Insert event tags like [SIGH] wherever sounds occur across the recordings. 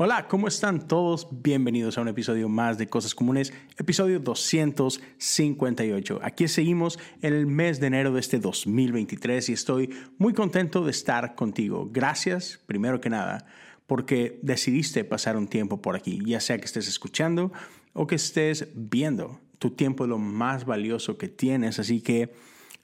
Hola, ¿cómo están todos? Bienvenidos a un episodio más de Cosas Comunes, episodio 258. Aquí seguimos en el mes de enero de este 2023 y estoy muy contento de estar contigo. Gracias, primero que nada, porque decidiste pasar un tiempo por aquí, ya sea que estés escuchando o que estés viendo. Tu tiempo es lo más valioso que tienes, así que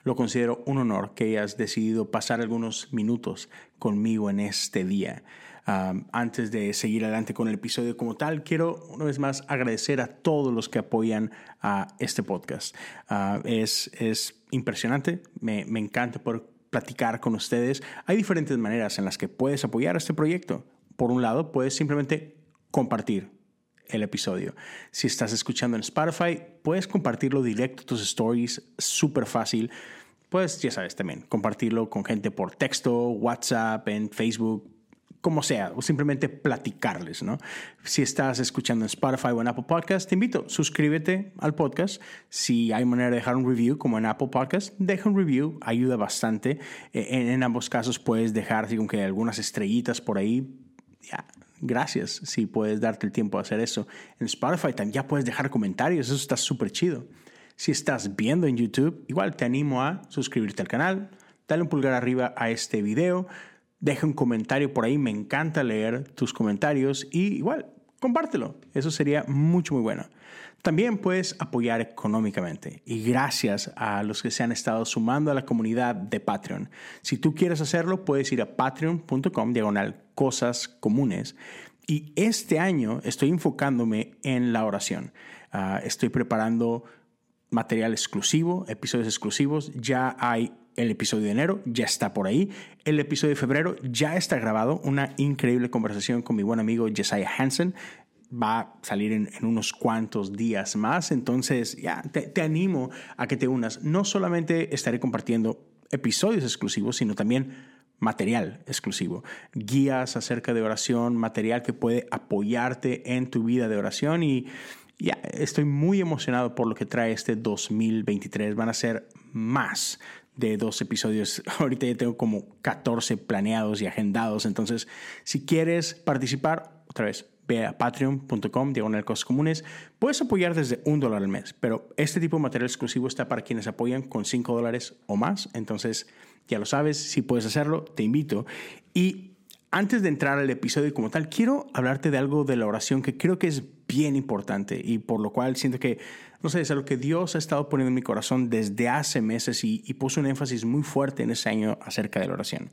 lo considero un honor que hayas decidido pasar algunos minutos conmigo en este día antes de seguir adelante con el episodio como tal, quiero una vez más agradecer a todos los que apoyan a este podcast. Ah, es, es impresionante, me, me encanta por platicar con ustedes. Hay diferentes maneras en las que puedes apoyar a este proyecto. Por un lado, puedes simplemente compartir el episodio. Si estás escuchando en Spotify, puedes compartirlo directo a tus stories, súper fácil. Pues ya sabes también, compartirlo con gente por texto, WhatsApp, en Facebook, como sea, o simplemente platicarles, ¿no? Si estás escuchando en Spotify o en Apple Podcast, te invito, suscríbete al podcast. Si hay manera de dejar un review, como en Apple Podcast, deja un review, ayuda bastante. E, en, ambos casos puedes dejar, así como que algunas estrellitas por ahí. Ya, gracias si puedes darte el tiempo de hacer eso. En Spotify también ya puedes dejar comentarios, eso está súper chido. Si estás viendo en YouTube, igual te animo a suscribirte al canal, dale un pulgar arriba a este video deja un comentario por ahí, me encanta leer tus comentarios y igual, compártelo, eso sería mucho muy bueno. También puedes apoyar económicamente y gracias a los que se han estado sumando a la comunidad de Patreon. Si tú quieres hacerlo, puedes ir a patreon.com diagonal cosas comunes. Y este año estoy enfocándome en la oración. Ah, estoy preparando material exclusivo, episodios exclusivos. Ya hay el episodio de enero, ya está por ahí. El episodio de febrero ya está grabado. Una increíble conversación con mi buen amigo Jesiah Hansen. Va a salir en, unos cuantos días más. Entonces, ya te, animo a que te unas. No solamente estaré compartiendo episodios exclusivos, sino también material exclusivo, guías acerca de oración, material que puede apoyarte en tu vida de oración y ya estoy muy emocionado por lo que trae este 2023. Van a ser más de dos episodios. [LAUGHS] Ahorita ya tengo como 14 planeados y agendados. Entonces, si quieres participar, otra vez, ve a patreon.com, diagonal cosas comunes. Puedes apoyar desde un dólar al mes, pero este tipo de material exclusivo está para quienes apoyan con 5 dólares o más. Entonces, ya lo sabes, si puedes hacerlo, te invito. Y antes de entrar al episodio como tal, quiero hablarte de algo de la oración que creo que es bien importante y por lo cual siento que, no sé, es algo que Dios ha estado poniendo en mi corazón desde hace meses y, puso un énfasis muy fuerte en ese año acerca de la oración.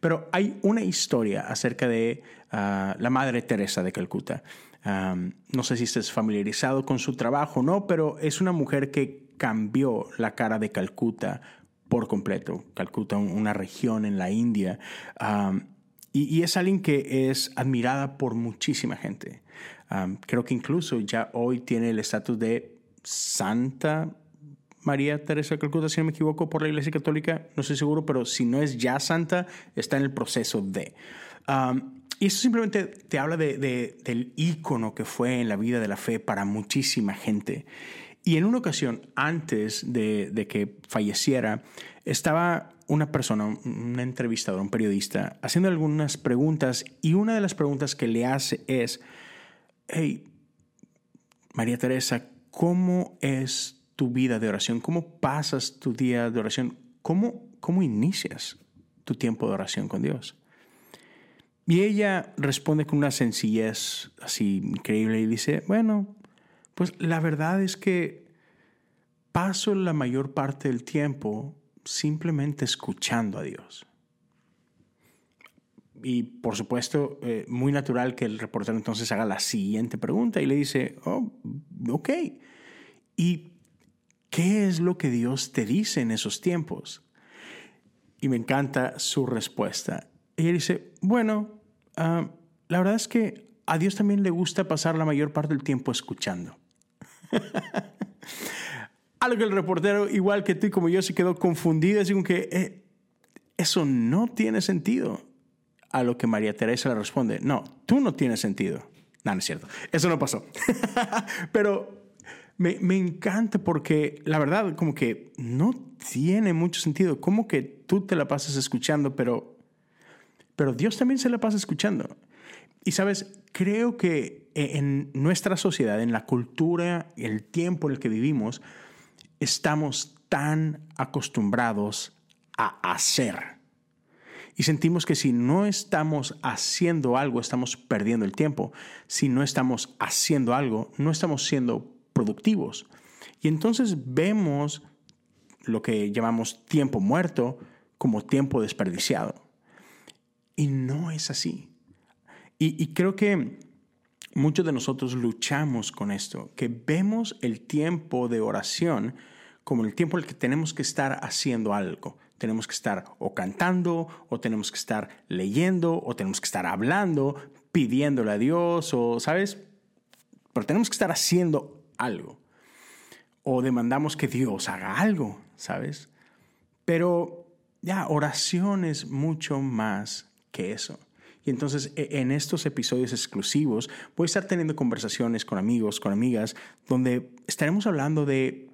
Pero hay una historia acerca de ah, la Madre Teresa de Calcuta. no sé si estés familiarizado con su trabajo o no, pero es una mujer que cambió la cara de Calcuta por completo. Calcuta, una región en la India. Y, es alguien que es admirada por muchísima gente. creo que incluso ya hoy tiene el estatus de Santa María Teresa de Calcuta, si no me equivoco, por la Iglesia Católica. No estoy seguro, pero si no es ya santa, está en el proceso de. y eso simplemente te habla de, del ícono que fue en la vida de la fe para muchísima gente. Y en una ocasión, antes de, de que falleciera, estaba una persona, un entrevistador, un periodista, haciendo algunas preguntas y una de las preguntas que le hace es, hey, María Teresa, ¿cómo es tu vida de oración? ¿Cómo pasas tu día de oración? ¿Cómo, cómo inicias tu tiempo de oración con Dios? Y ella responde con una sencillez así increíble y dice, bueno, pues la verdad es que paso la mayor parte del tiempo simplemente escuchando a Dios. Y por supuesto, eh, muy natural que el reportero entonces haga la siguiente pregunta y le dice, oh, ok. ¿Y qué es lo que Dios te dice en esos tiempos? Y me encanta su respuesta. Ella dice, bueno, ah, la verdad es que a Dios también le gusta pasar la mayor parte del tiempo escuchando. [LAUGHS] Algo que el reportero, igual que tú y como yo, se quedó confundido, así como que eh, eso no tiene sentido. A lo que María Teresa le responde, no, tú no tienes sentido. No, no es cierto. Eso no pasó. [LAUGHS] Pero me, me, encanta porque la verdad como que no tiene mucho sentido. Como que tú te la pasas escuchando, pero, pero Dios también se la pasa escuchando. Y sabes, creo que en nuestra sociedad, en la cultura, el tiempo en el que vivimos, estamos tan acostumbrados a hacer. Y sentimos que si no estamos haciendo algo, estamos perdiendo el tiempo. Si no estamos haciendo algo, no estamos siendo productivos. Y entonces vemos lo que llamamos tiempo muerto como tiempo desperdiciado. Y no es así. Y, creo que muchos de nosotros luchamos con esto, que vemos el tiempo de oración como el tiempo en el que tenemos que estar haciendo algo. Tenemos que estar o cantando, o tenemos que estar leyendo, o tenemos que estar hablando, pidiéndole a Dios, o, ¿sabes? Pero tenemos que estar haciendo algo. O demandamos que Dios haga algo, ¿sabes? Pero ya, oración es mucho más que eso. Y entonces e, en estos episodios exclusivos voy a estar teniendo conversaciones con amigos, con amigas, donde estaremos hablando de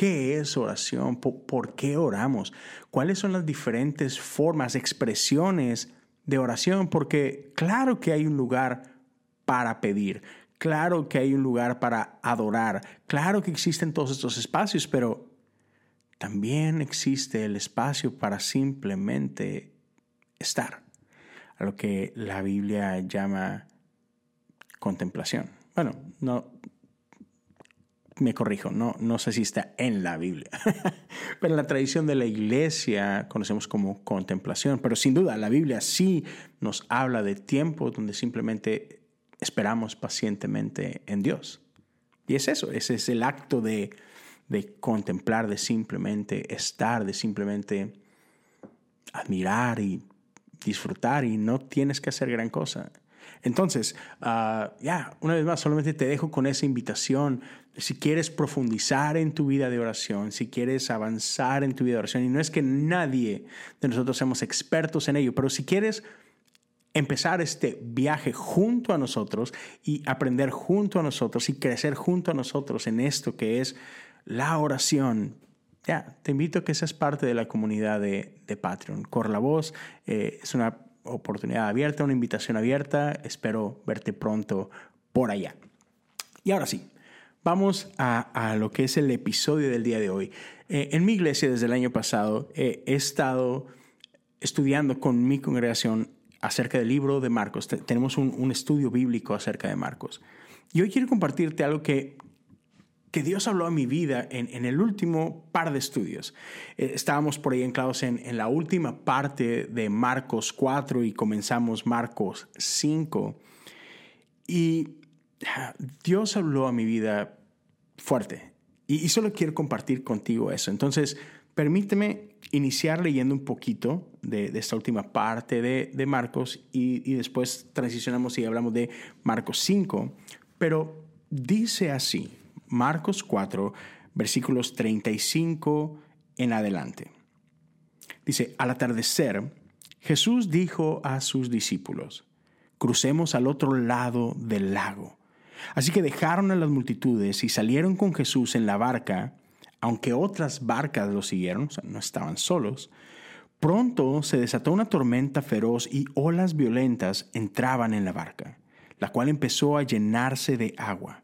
qué es oración, por, qué oramos, cuáles son las diferentes formas, expresiones de oración, porque claro que hay un lugar para pedir, claro que hay un lugar para adorar, claro que existen todos estos espacios, pero también existe el espacio para simplemente estar a lo que la Biblia llama contemplación. Bueno, no, me corrijo, no, no sé si está en la Biblia, [LAUGHS] pero en la tradición de la iglesia conocemos como contemplación, pero sin duda la Biblia sí nos habla de tiempo donde simplemente esperamos pacientemente en Dios. Y es eso, ese es el acto de, de contemplar, de simplemente estar, de simplemente admirar y disfrutar y no tienes que hacer gran cosa. Entonces, ah, ya, una vez más, solamente te dejo con esa invitación. Si quieres profundizar en tu vida de oración, si quieres avanzar en tu vida de oración, y no es que nadie de nosotros seamos expertos en ello, pero si quieres empezar este viaje junto a nosotros y aprender junto a nosotros y crecer junto a nosotros en esto que es la oración, ya, te invito a que seas parte de la comunidad de, de Patreon. Corre la voz, eh, es una oportunidad abierta, una invitación abierta. Espero verte pronto por allá. Y ahora sí, vamos a, lo que es el episodio del día de hoy. Eh, en mi iglesia desde el año pasado he estado estudiando con mi congregación acerca del libro de Marcos. tenemos un, estudio bíblico acerca de Marcos. Y hoy quiero compartirte algo que que Dios habló a mi vida en, el último par de estudios. Eh, estábamos por ahí anclados en, en, la última parte de Marcos 4 y comenzamos Marcos 5. Y Dios habló a mi vida fuerte. Y, solo quiero compartir contigo eso. Entonces, permíteme iniciar leyendo un poquito de, esta última parte de, Marcos y, y después transicionamos y hablamos de Marcos 5. Pero dice así. Marcos 4, versículos 35 en adelante. Dice, al atardecer, Jesús dijo a sus discípulos, crucemos al otro lado del lago. Así que dejaron a las multitudes y salieron con Jesús en la barca, aunque otras barcas lo siguieron, o sea, no estaban solos. Pronto se desató una tormenta feroz y olas violentas entraban en la barca, la cual empezó a llenarse de agua.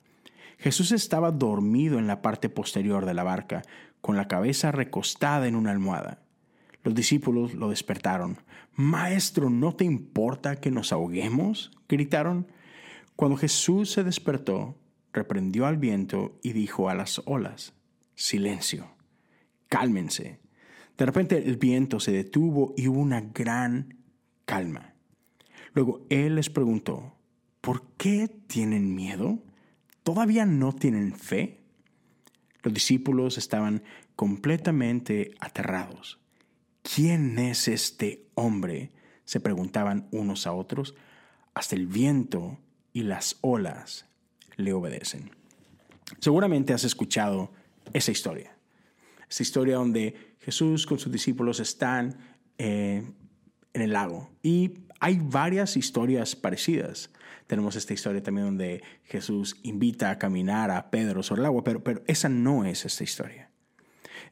Jesús estaba dormido en la parte posterior de la barca, con la cabeza recostada en una almohada. Los discípulos lo despertaron. Maestro, ¿no te importa que nos ahoguemos? gritaron. Cuando Jesús se despertó, reprendió al viento y dijo a las olas, Silencio, cálmense. De repente el viento se detuvo y hubo una gran calma. Luego Él les preguntó, ¿por qué tienen miedo? ¿Todavía no tienen fe? Los discípulos estaban completamente aterrados. ¿Quién es este hombre? se preguntaban unos a otros. Hasta el viento y las olas le obedecen. Seguramente has escuchado esa historia. Esa historia donde Jesús con sus discípulos están eh, en el lago y hay varias historias parecidas. Tenemos esta historia también donde Jesús invita a caminar a Pedro sobre el agua, pero, pero esa no es esta historia.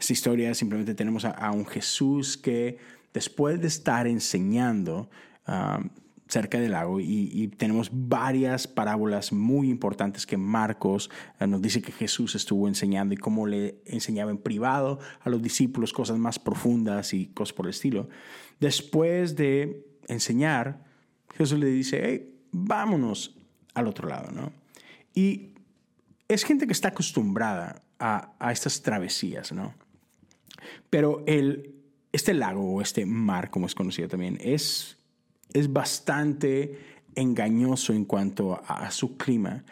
Esta historia simplemente tenemos a, un Jesús que después de estar enseñando um, cerca del lago y, tenemos varias parábolas muy importantes que Marcos uh, nos dice que Jesús estuvo enseñando y cómo le enseñaba en privado a los discípulos cosas más profundas y cosas por el estilo. Después de enseñar, Jesús le dice, hey, vámonos al otro lado, ¿no? Y es gente que está acostumbrada a, estas travesías, ¿no? Pero el, este lago o este mar, como es conocido también, es, es bastante engañoso en cuanto a, su clima.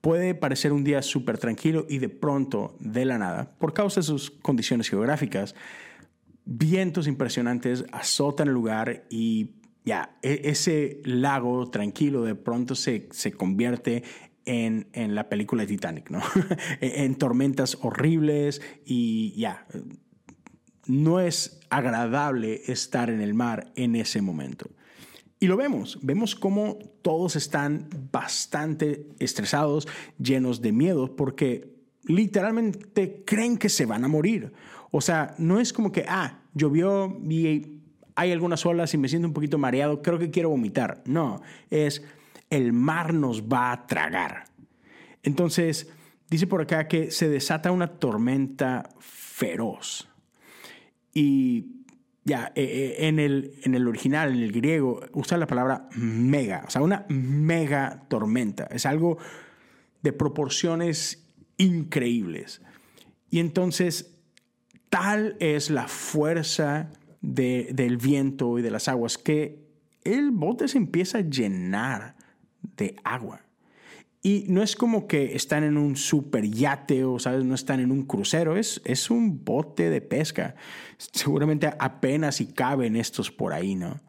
Puede parecer un día súper tranquilo y de pronto, de la nada, por causa de sus condiciones geográficas, vientos impresionantes azotan el lugar y ya, e, ese lago tranquilo de pronto se, se convierte en, en, la película Titanic, ¿no? [LAUGHS] en tormentas horribles y ya, no es agradable estar en el mar en ese momento. Y lo vemos, vemos cómo todos están bastante estresados, llenos de miedo, porque literalmente creen que se van a morir. O sea, no es como que, ah, llovió y hay algunas olas y me siento un poquito mareado, creo que quiero vomitar. No, es el mar nos va a tragar. Entonces, dice por acá que se desata una tormenta feroz. Y ya, eh, eh, en el, en el original, en el griego, usa la palabra mega, o sea, una mega tormenta. Es algo de proporciones increíbles. Y entonces, tal es la fuerza del viento y de las aguas que el bote se empieza a llenar de agua. Y no es como que están en un super yate o, ¿sabes? No están en un crucero, es, es un bote de pesca. Seguramente apenas y caben estos por ahí, ¿no?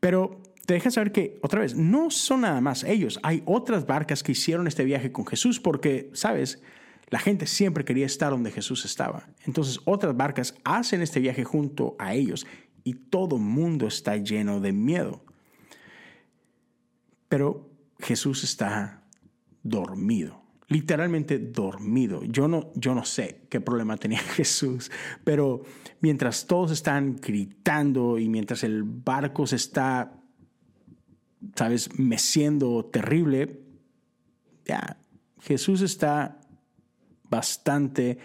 Pero te deja saber que, otra vez, no son nada más ellos. Hay otras barcas que hicieron este viaje con Jesús porque, ¿sabes? La gente siempre quería estar donde Jesús estaba. Entonces otras barcas hacen este viaje junto a ellos y todo mundo está lleno de miedo. Pero Jesús está dormido, literalmente dormido. Yo no, yo no sé qué problema tenía [LAUGHS] Jesús, pero mientras todos están gritando y mientras el barco se está, sabes, meciendo terrible, ya, Jesús está bastante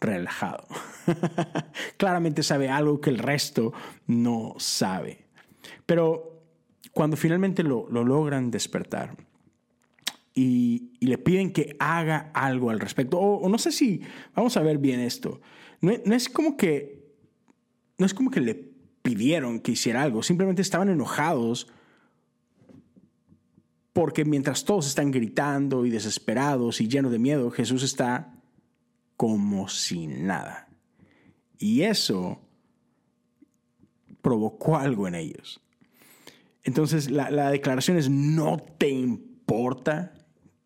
relajado. [LAUGHS] Claramente sabe algo que el resto no sabe. Pero cuando finalmente lo, logran despertar y, le piden que haga algo al respecto, o, no sé si, vamos a ver bien esto, no, no es como que, no es como que le pidieron que hiciera algo, simplemente estaban enojados porque mientras todos están gritando y desesperados y llenos de miedo, Jesús está como si nada. Y eso provocó algo en ellos. Entonces la, declaración es, no te importa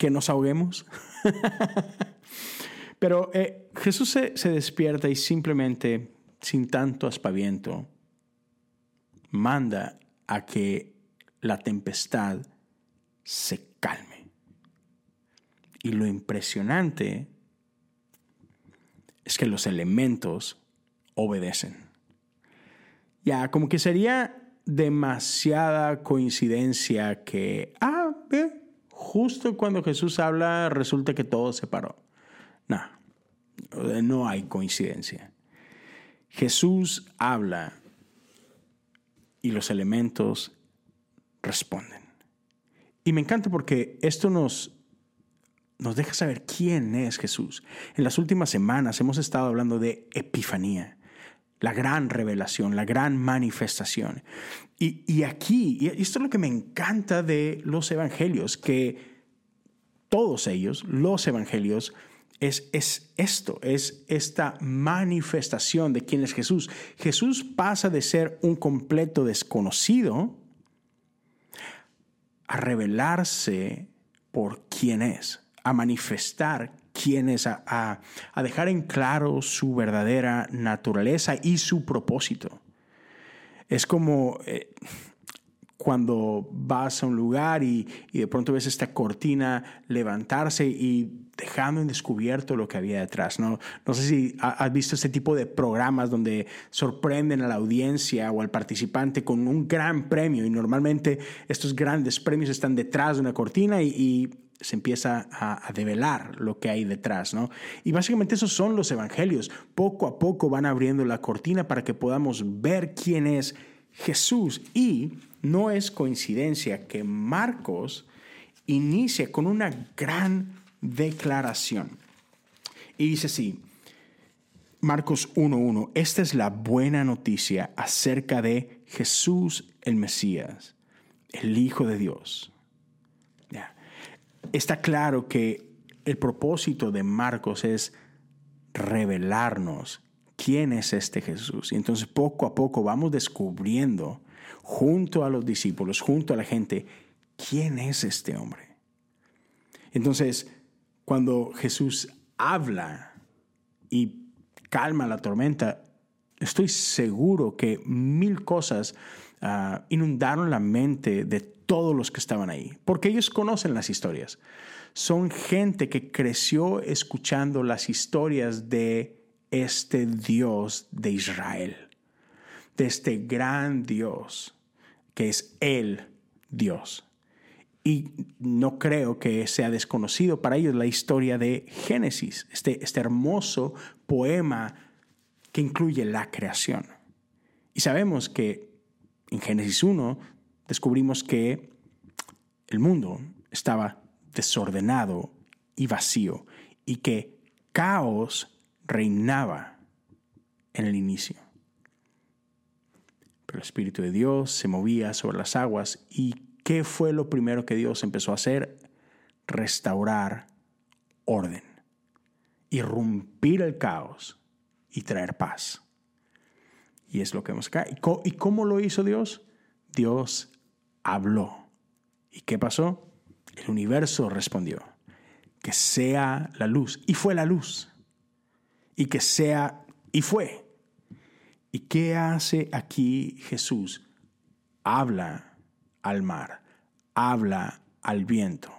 que nos ahoguemos. [LAUGHS] Pero eh, Jesús se, despierta y simplemente, sin tanto aspaviento, manda a que la tempestad se calme. Y lo impresionante es que los elementos obedecen. Ya, como que sería demasiada coincidencia que, ah, justo cuando Jesús habla resulta que todo se paró. No, no hay coincidencia. Jesús habla y los elementos responden. Y me encanta porque esto nos nos deja saber quién es Jesús. En las últimas semanas hemos estado hablando de Epifanía, la gran revelación, la gran manifestación. Y, aquí, y esto es lo que me encanta de los evangelios, que todos ellos, los evangelios, es, es, esto, es esta manifestación de quién es Jesús. Jesús pasa de ser un completo desconocido a revelarse por quién es a manifestar quién es, a, dejar en claro su verdadera naturaleza y su propósito. Es como eh, cuando vas a un lugar y, de pronto ves esta cortina levantarse y dejando en descubierto lo que había detrás. No, no sé si has visto este tipo de programas donde sorprenden a la audiencia o al participante con un gran premio y normalmente estos grandes premios están detrás de una cortina y, se empieza a, develar lo que hay detrás, ¿no? Y básicamente esos son los evangelios. Poco a poco van abriendo la cortina para que podamos ver quién es Jesús y no es coincidencia que Marcos inicia con una gran declaración. Y dice así, Marcos 1.1, esta es la buena noticia acerca de Jesús el Mesías, el Hijo de Dios. Está claro que el propósito de Marcos es revelarnos quién es este Jesús. Y entonces poco a poco vamos descubriendo junto a los discípulos, junto a la gente, quién es este hombre. Entonces, cuando Jesús habla y calma la tormenta, estoy seguro que mil cosas ah, inundaron la mente de todos los que estaban ahí, porque ellos conocen las historias. Son gente que creció escuchando las historias de este Dios de Israel de este gran Dios, que es el Dios. Y no creo que sea desconocido para ellos la historia de Génesis, este, este hermoso poema que incluye la creación. Y sabemos que en Génesis 1 descubrimos que el mundo estaba desordenado y vacío y que caos reinaba en el inicio. Pero el Espíritu de Dios se movía sobre las aguas. ¿Y qué fue lo primero que Dios empezó a hacer? Restaurar orden, irrumpir el caos y traer paz. Y es lo que vemos acá. ¿Y cómo lo hizo Dios? Dios habló. ¿Y qué pasó? El universo respondió. Que sea la luz. Y fue la luz. Y que sea, y fue. ¿Y qué hace aquí Jesús? Habla al mar, habla al viento.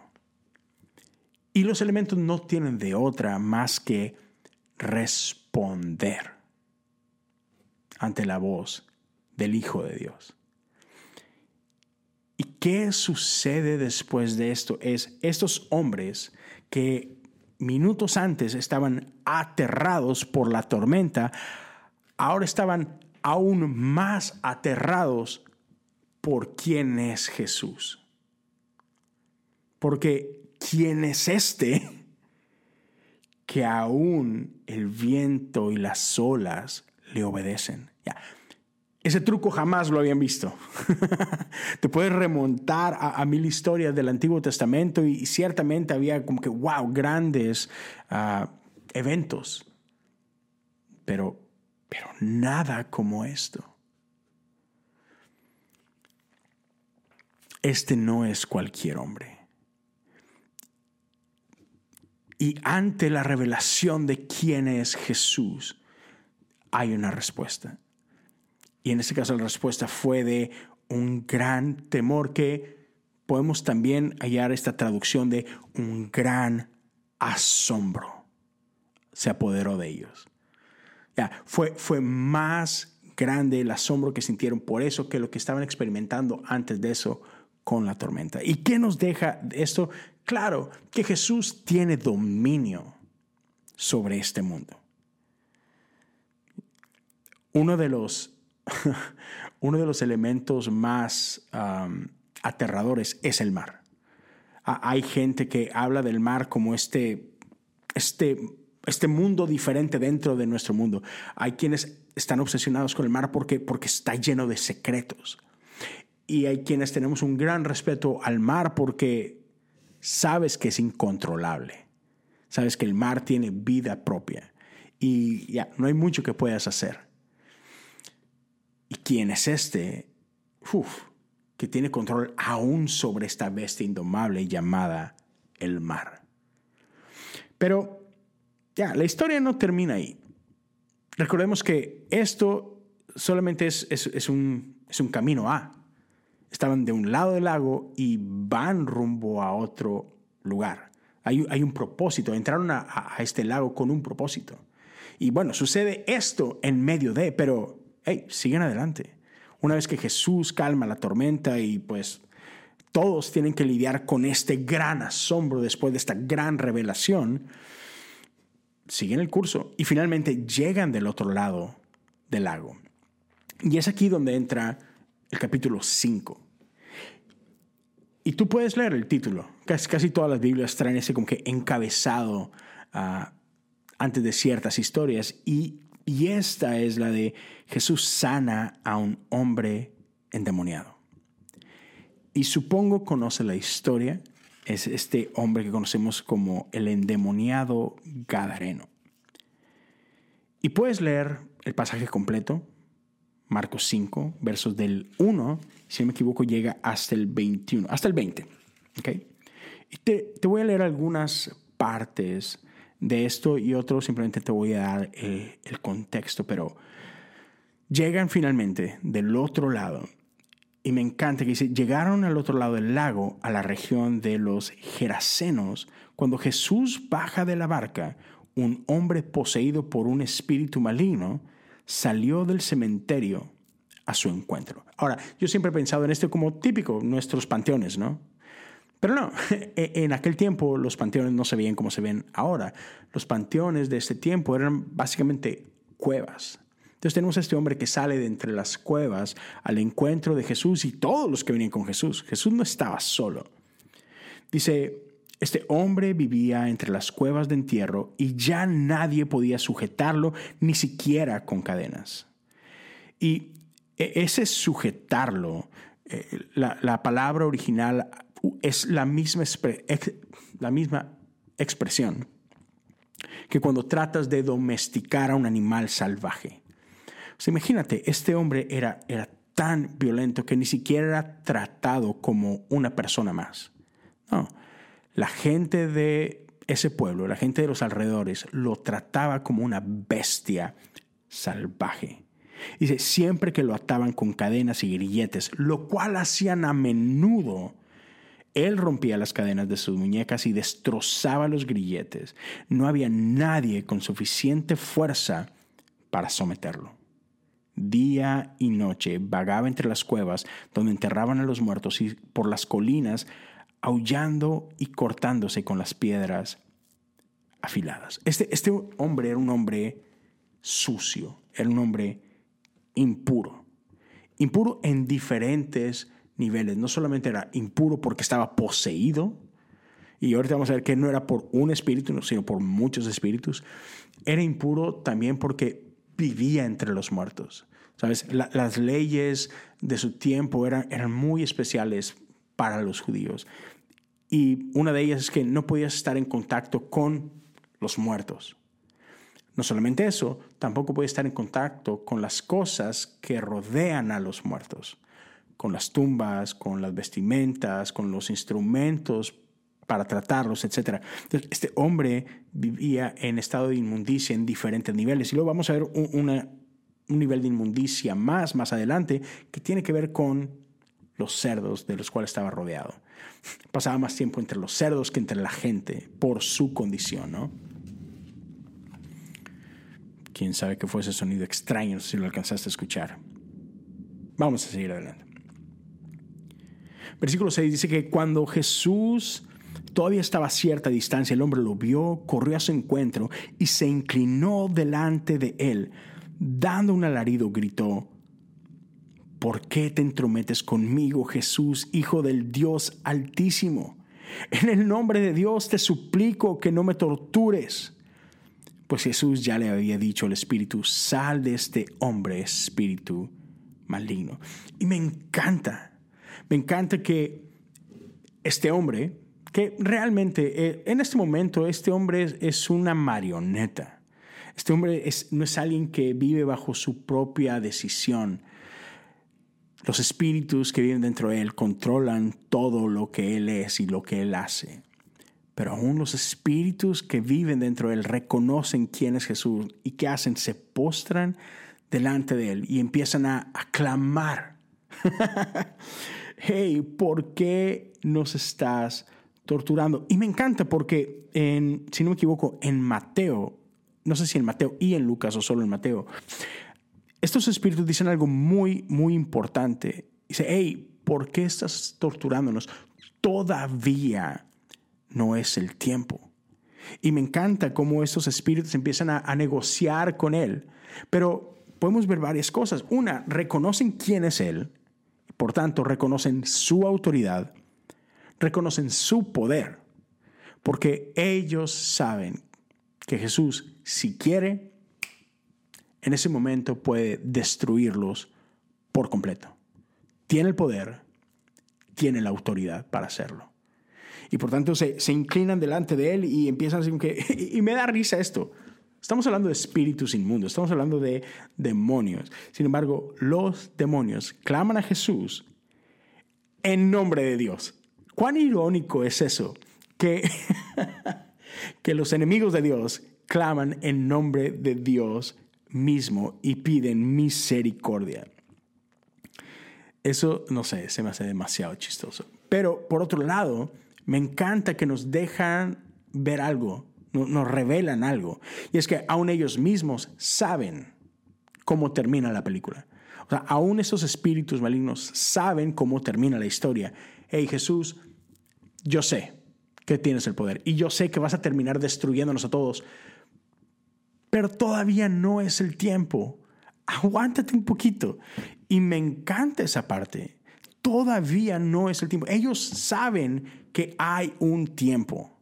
Y los elementos no tienen de otra más que responder ante la voz del Hijo de Dios. ¿Y qué sucede después de esto? Es estos hombres que minutos antes estaban aterrados por la tormenta, ahora estaban aún más aterrados por quién es Jesús. Porque quién es este que aún el viento y las olas le obedecen. Ese truco jamás lo habían visto. [LAUGHS] Te puedes remontar a, mil historias del Antiguo Testamento y, ciertamente había como que, wow, grandes ah, eventos. Pero pero nada como esto. Este no es cualquier hombre. Y ante la revelación de quién es Jesús, hay una respuesta. Y en este caso la respuesta fue de un gran temor que podemos también hallar esta traducción de un gran asombro. Se apoderó de ellos fue, fue más grande el asombro que sintieron por eso que lo que estaban experimentando antes de eso con la tormenta. ¿Y qué nos deja esto? Claro, que Jesús tiene dominio sobre este mundo. Uno de los, [LAUGHS] uno de los elementos más aterradores es el mar. Hay gente que habla del mar como este, este este mundo diferente dentro de nuestro mundo. Hay quienes están obsesionados con el mar porque, porque está lleno de secretos. Y hay quienes tenemos un gran respeto al mar porque sabes que es incontrolable. Sabes que el mar tiene vida propia. Y ya, no hay mucho que puedas hacer. ¿Y quién es este? Uf, que tiene control aún sobre esta bestia indomable llamada el mar. Pero ya, la historia no termina ahí. Recordemos que esto solamente es, un, es un camino A. estaban de un lado del lago y van rumbo a otro lugar. Hay, hay un propósito, entraron a, a, este lago con un propósito. Y bueno, sucede esto en medio de, pero, hey, siguen adelante. Una vez que Jesús calma la tormenta y pues todos tienen que lidiar con este gran asombro después de esta gran revelación, siguen el curso y finalmente llegan del otro lado del lago. Y es aquí donde entra el capítulo 5. Y tú puedes leer el título. Casi, todas las Biblias traen ese como que encabezado uh, antes de ciertas historias. Y, y esta es la de Jesús sana a un hombre endemoniado. Y supongo conoce la historia. Es este hombre que conocemos como el endemoniado Gadareno. Y puedes leer el pasaje completo Marcos 5, versos del 1, si no me equivoco, llega hasta el 21, hasta el 20. ¿okay? Y te, te, voy a leer algunas partes de esto y otro simplemente te voy a dar el, el contexto, pero llegan finalmente del otro lado y me encanta que dice, llegaron al otro lado del lago, a la región de los Gerasenos, cuando Jesús baja de la barca, un hombre poseído por un espíritu maligno salió del cementerio a su encuentro. Ahora, yo siempre he pensado en esto como típico, nuestros panteones, ¿no? Pero no, [LAUGHS] e-, en aquel tiempo los panteones no se veían como se ven ahora. Los panteones de ese tiempo eran básicamente cuevas. Entonces tenemos a este hombre que sale de entre las cuevas al encuentro de Jesús y todos los que venían con Jesús. Jesús no estaba solo. Dice, este hombre vivía entre las cuevas de entierro y ya nadie podía sujetarlo, ni siquiera con cadenas. Y e, ese sujetarlo, eh, la, palabra original es la misma, la misma expresión que cuando tratas de domesticar a un animal salvaje. imagínate, este hombre era, era tan violento que ni siquiera era tratado como una persona más. No, la gente de ese pueblo, la gente de los alrededores, lo trataba como una bestia salvaje. Dice, siempre que lo ataban con cadenas y grilletes, lo cual hacían a menudo, él rompía las cadenas de sus muñecas y destrozaba los grilletes. No había nadie con suficiente fuerza para someterlo. Día y noche vagaba entre las cuevas donde enterraban a los muertos y por las colinas aullando y cortándose con las piedras afiladas. Este, este hombre era un hombre sucio, era un hombre impuro. Impuro en diferentes niveles. No solamente era impuro porque estaba poseído, y ahorita vamos a ver que no era por un espíritu, sino por muchos espíritus. Era impuro también porque vivía entre los muertos. ¿Sabes? las leyes de su tiempo eran, eran muy especiales para los judíos. Y una de ellas es que no podías estar en contacto con los muertos. No solamente eso, tampoco podías estar en contacto con las cosas que rodean a los muertos, con las tumbas, con las vestimentas, con los instrumentos para tratarlos, etc. este hombre vivía en estado de inmundicia en diferentes niveles. Y luego vamos a ver un, un nivel de inmundicia más, más adelante, que tiene que ver con los cerdos de los cuales estaba rodeado. Pasaba más tiempo entre los cerdos que entre la gente por su condición, ¿no? Quién sabe qué fue ese sonido extraño, si lo alcanzaste a escuchar. Vamos a seguir adelante. Versículo 6 dice que cuando Jesús todavía estaba a cierta distancia, el hombre lo vio, corrió a su encuentro y se inclinó delante de él. Dando un alarido, gritó, ¿Por qué te entrometes conmigo, Jesús, Hijo del Dios Altísimo? En el nombre de Dios te suplico que no me tortures. Pues Jesús ya le había dicho al Espíritu, sal de este hombre, espíritu maligno. Y me encanta, me encanta que este hombre, que realmente eh, en este momento este hombre es, una marioneta. Este hombre no es alguien que vive bajo su propia decisión. Los espíritus que viven dentro de Él controlan todo lo que Él es y lo que Él hace. Pero aún los espíritus que viven dentro de Él reconocen quién es Jesús y qué hacen, se postran delante de Él y empiezan a, clamar. [LAUGHS] hey, ¿por qué nos estás torturando? Y me encanta porque, si no me equivoco, en Mateo, no sé si en Mateo y en Lucas o solo en Mateo, estos espíritus dicen algo muy, muy importante. Dice, hey, ¿por qué estás torturándonos? Todavía no es el tiempo. Y me encanta cómo estos espíritus empiezan a, a negociar con él. Pero podemos ver varias cosas. Una, reconocen quién es Él, por tanto, reconocen su autoridad, reconocen su poder, porque ellos saben que Jesús, si quiere, en ese momento puede destruirlos por completo. Tiene el poder, tiene la autoridad para hacerlo. Y por tanto se, inclinan delante de él y empiezan a que, [LAUGHS] y me da risa esto, Estamos hablando de espíritus inmundos, estamos hablando de demonios. Sin embargo, los demonios claman a Jesús en nombre de Dios. ¿Cuán irónico es eso? Que, [LAUGHS] que los enemigos de Dios claman en nombre de Dios mismo y piden misericordia. Eso, no sé, se me hace demasiado chistoso. Pero por otro lado, me encanta que nos dejan ver algo nos revelan algo. Y es que aún ellos mismos saben cómo termina la película. O sea, aún esos espíritus malignos saben cómo termina la historia. Hey Jesús, yo sé que tienes el poder y yo sé que vas a terminar destruyéndonos a todos, pero todavía no es el tiempo. Aguántate un poquito. Y me encanta esa parte. Todavía no es el tiempo. Ellos saben que hay un tiempo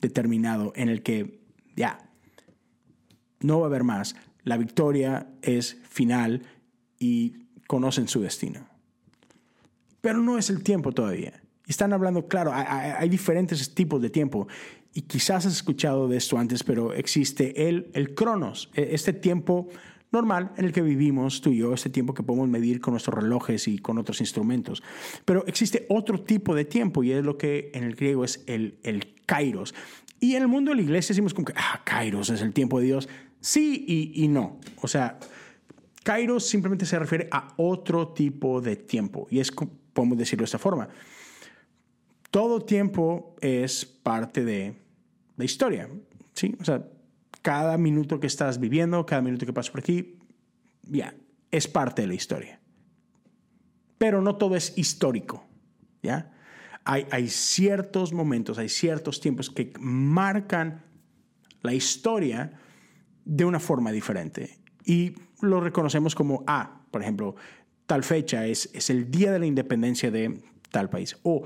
determinado en el que ya no va a haber más. La victoria es final y conocen su destino. Pero no es el tiempo todavía. Están hablando, claro, hay, diferentes tipos de tiempo. Y quizás has escuchado de esto antes, pero existe el, el cronos, e, este tiempo normal en el que vivimos tú y yo, este tiempo que podemos medir con nuestros relojes y con otros instrumentos. Pero existe otro tipo de tiempo y es lo que en el griego es el, el kairos. Y en el mundo de la iglesia decimos como que, ah, kairos es el tiempo de Dios. Sí y, no. O sea, kairos simplemente se refiere a otro tipo de tiempo. Y es, podemos decirlo de esta forma. Todo tiempo es parte de la historia. ¿sí? O sea, cada minuto que estás viviendo, cada minuto que pasas por aquí, ya, es parte de la historia. Pero no todo es histórico. ¿ya? hay, ciertos momentos, hay ciertos tiempos que marcan la historia de una forma diferente. Y lo reconocemos como, ah, por ejemplo, tal fecha es, es el día de la independencia de tal país. O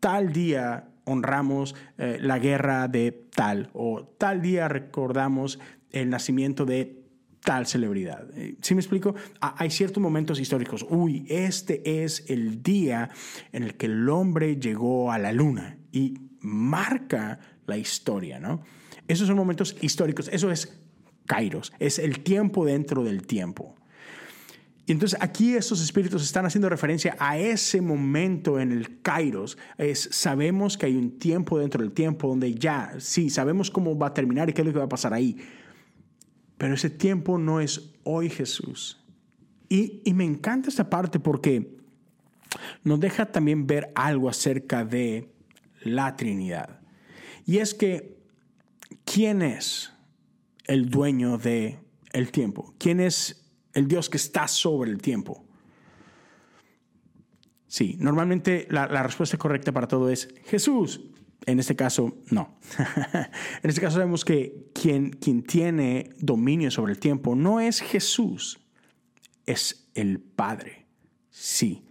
tal día honramos eh, la guerra de tal. O tal día recordamos el nacimiento de tal celebridad. Eh, ¿Sí me explico? Hay ciertos momentos históricos. Uy, este es el día en el que el hombre llegó a la luna y marca la historia, ¿no? Esos son momentos históricos. Eso es Kairos. Es el tiempo dentro del tiempo. Y entonces aquí estos espíritus están haciendo referencia a ese momento en el Kairos. Es, sabemos que hay un tiempo dentro del tiempo donde ya, sí, sabemos cómo va a terminar y qué es lo que va a pasar ahí pero ese tiempo no es hoy Jesús. Y, me encanta esta parte porque nos deja también ver algo acerca de la Trinidad. Y es que, ¿quién es el dueño de el tiempo? ¿Quién es el Dios que está sobre el tiempo? Sí, normalmente la, respuesta correcta para todo es Jesús. En este caso, no. [LAUGHS] en este caso sabemos que quien, quien tiene dominio sobre el tiempo no es Jesús, es el Padre. Sí,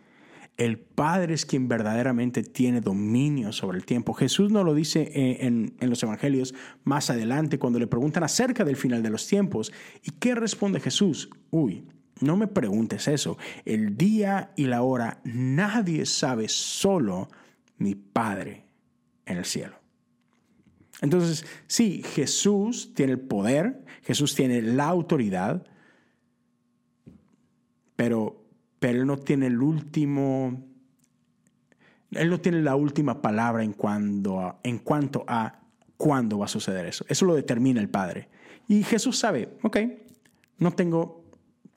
el Padre es quien verdaderamente tiene dominio sobre el tiempo. Jesús no lo dice en, en, los Evangelios más adelante cuando le preguntan acerca del final de los tiempos. ¿Y qué responde Jesús? Uy, no me preguntes eso. El día y la hora nadie sabe, solo mi Padre en el cielo. Entonces, sí, Jesús tiene el poder, Jesús tiene la autoridad, pero, pero Él no tiene el último, Él no tiene la última palabra en, cuando, en cuanto a cuándo va a suceder eso. Eso lo determina el Padre. Y Jesús sabe, ok, no tengo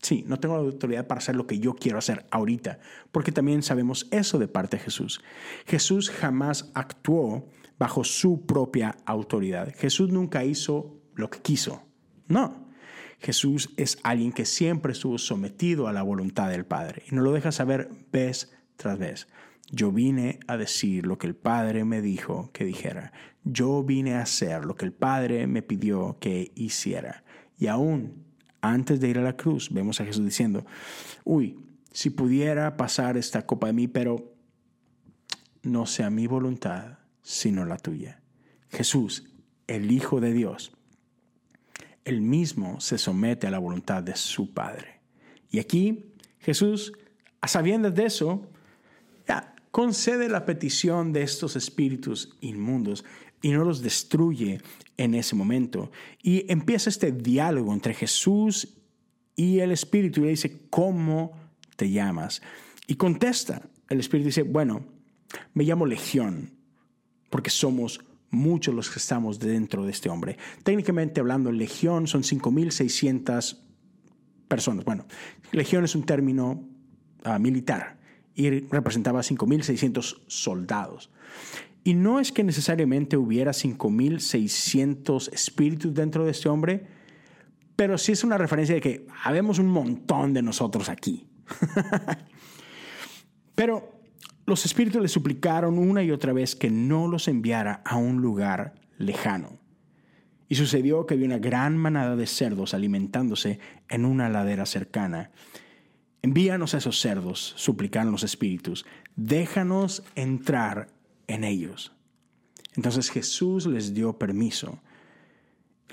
Sí, no tengo la autoridad para hacer lo que yo quiero hacer ahorita, porque también sabemos eso de parte de Jesús. Jesús jamás actuó bajo su propia autoridad. Jesús nunca hizo lo que quiso. No. Jesús es alguien que siempre estuvo sometido a la voluntad del Padre y nos lo deja saber vez tras vez. Yo vine a decir lo que el Padre me dijo que dijera. Yo vine a hacer lo que el Padre me pidió que hiciera. Y aún antes de ir a la cruz, vemos a Jesús diciendo, uy, si pudiera pasar esta copa de mí, pero no sea mi voluntad, sino la tuya. Jesús, el Hijo de Dios, él mismo se somete a la voluntad de su Padre. Y aquí Jesús, a sabiendas de eso, ya, concede la petición de estos espíritus inmundos y no los destruye en ese momento. Y empieza este diálogo entre Jesús y el espíritu y le dice, ¿cómo te llamas? Y contesta, el espíritu dice, bueno, me llamo Legión, porque somos muchos los que estamos dentro de este hombre. Técnicamente hablando, legión son 5.600 personas. Bueno, legión es un término ah, militar y representaba 5.600 soldados. Y no es que necesariamente hubiera 5.600 espíritus dentro de este hombre, pero sí es una referencia de que habemos un montón de nosotros aquí. [LAUGHS] pero los espíritus le suplicaron una y otra vez que no los enviara a un lugar lejano. Y sucedió que había una gran manada de cerdos alimentándose en una ladera cercana. Envíanos a esos cerdos, suplicaron los espíritus, déjanos entrar en ellos. Entonces Jesús les dio permiso.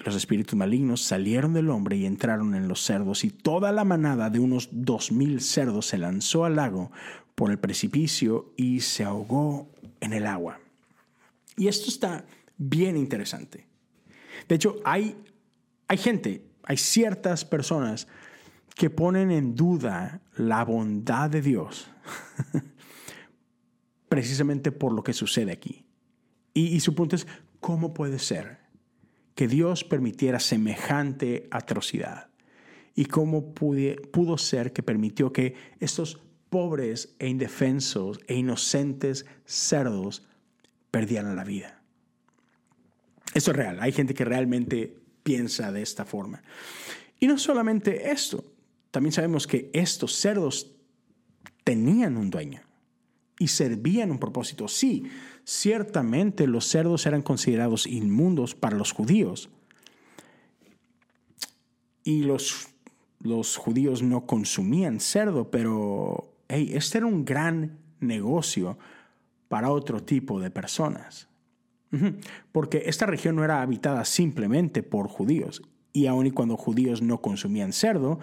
Los espíritus malignos salieron del hombre y entraron en los cerdos, y toda la manada de unos dos mil cerdos se lanzó al lago por el precipicio y se ahogó en el agua. Y esto está bien interesante. De hecho, hay, hay gente, hay ciertas personas que ponen en duda la bondad de Dios [LAUGHS] precisamente por lo que sucede aquí. Y, y, su punto es, ¿cómo puede ser que Dios permitiera semejante atrocidad? ¿Y cómo pudo ser que permitió que estos pobres e indefensos e inocentes cerdos perdieran la vida. Esto es real, hay gente que realmente piensa de esta forma. Y no solamente esto, también sabemos que estos cerdos tenían un dueño y servían un propósito. Sí, ciertamente los cerdos eran considerados inmundos para los judíos. Y los, los judíos no consumían cerdo, pero este era un gran negocio para otro tipo de personas. Porque esta región no era habitada simplemente por judíos. Y aun y cuando judíos no consumían cerdo,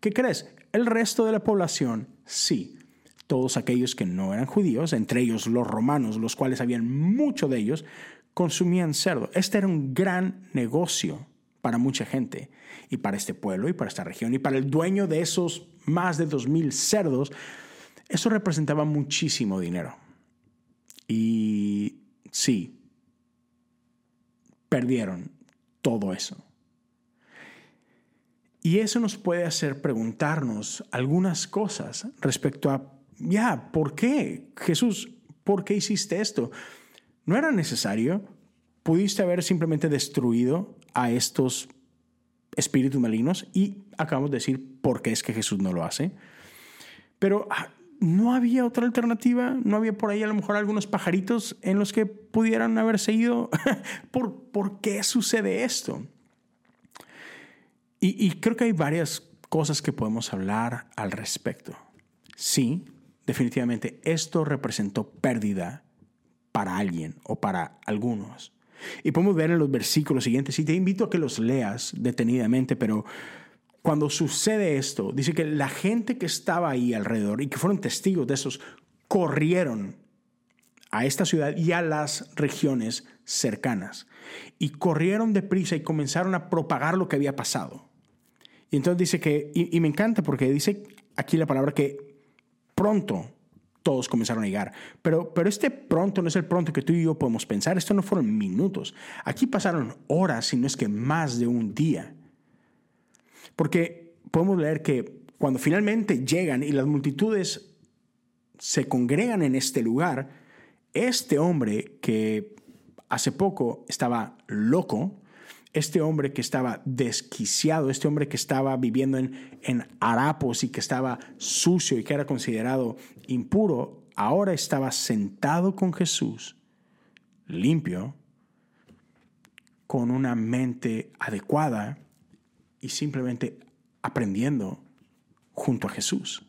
¿qué crees? El resto de la población sí. Todos aquellos que no eran judíos, entre ellos los romanos, los cuales habían mucho de ellos, consumían cerdo. Este era un gran negocio para mucha gente y para este pueblo y para esta región y para el dueño de esos más de dos mil cerdos eso representaba muchísimo dinero. Y sí, perdieron todo eso. Y eso nos puede hacer preguntarnos algunas cosas respecto a, ya, ¿por qué? Jesús, ¿por qué hiciste esto? ¿No era necesario? ¿Pudiste haber simplemente destruido a estos espíritus malignos? Y acabamos de decir por qué es que Jesús no lo hace. Pero ah, no había otra alternativa, no había por ahí a lo mejor algunos pajaritos en los que pudieran haberse ido. [LAUGHS] ¿Por, ¿Por, qué sucede esto? Y, y creo que hay varias cosas que podemos hablar al respecto. Sí, definitivamente esto representó pérdida para alguien o para algunos. Y podemos ver en los versículos siguientes, y te invito a que los leas detenidamente, pero cuando sucede esto, dice que la gente que estaba ahí alrededor y que fueron testigos de esos, corrieron a esta ciudad y a las regiones cercanas. Y corrieron deprisa y comenzaron a propagar lo que había pasado. Y entonces dice que, y, me encanta porque dice aquí la palabra que pronto todos comenzaron a llegar. Pero, pero este pronto no es el pronto que tú y yo podemos pensar. Esto no fueron minutos. Aquí pasaron horas, si no es que más de un día. Porque podemos leer que cuando finalmente llegan y las multitudes se congregan en este lugar, este hombre que hace poco estaba loco, este hombre que estaba desquiciado, este hombre que estaba viviendo en, en harapos y que estaba sucio y que era considerado impuro, ahora estaba sentado con Jesús, limpio, con una mente adecuada y simplemente aprendiendo junto a Jesús.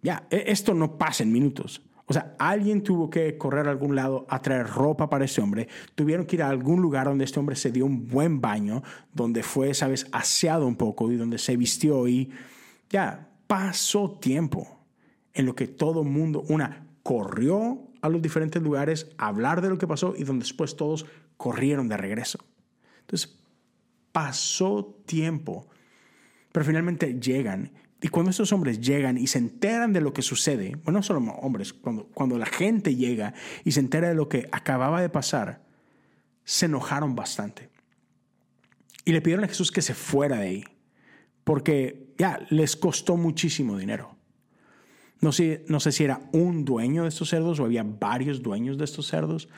Ya, e, esto no pasa en minutos. O sea, alguien tuvo que correr a algún lado a traer ropa para ese hombre. Tuvieron que ir a algún lugar donde este hombre se dio un buen baño, donde fue, sabes, aseado un poco y donde se vistió y ya pasó tiempo en lo que todo mundo, una, corrió a los diferentes lugares a hablar de lo que pasó y donde después todos corrieron de regreso. Entonces, pasó tiempo, pero finalmente llegan y cuando estos hombres llegan y se enteran de lo que sucede, bueno, no solo hombres, cuando, cuando la gente llega y se entera de lo que acababa de pasar, se enojaron bastante. Y le pidieron a Jesús que se fuera de ahí, porque ya les costó muchísimo dinero. No sé, no sé si era un dueño de estos cerdos o había varios dueños de estos cerdos,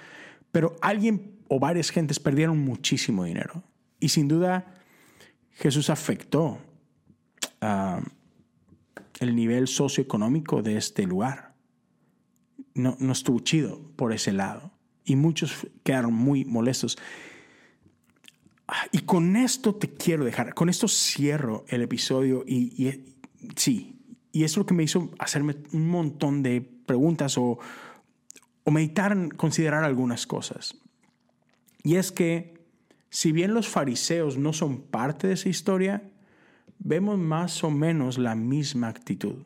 pero alguien o varias gentes perdieron muchísimo dinero. Y sin duda Jesús afectó a el nivel socioeconómico de este lugar. No, no estuvo chido por ese lado. Y muchos quedaron muy molestos. Y con esto te quiero dejar, con esto cierro el episodio y, sí, y es lo que me hizo hacerme un montón de preguntas o, o meditar, considerar algunas cosas. Y es que si bien los fariseos no son parte de esa historia, vemos más o menos la misma actitud,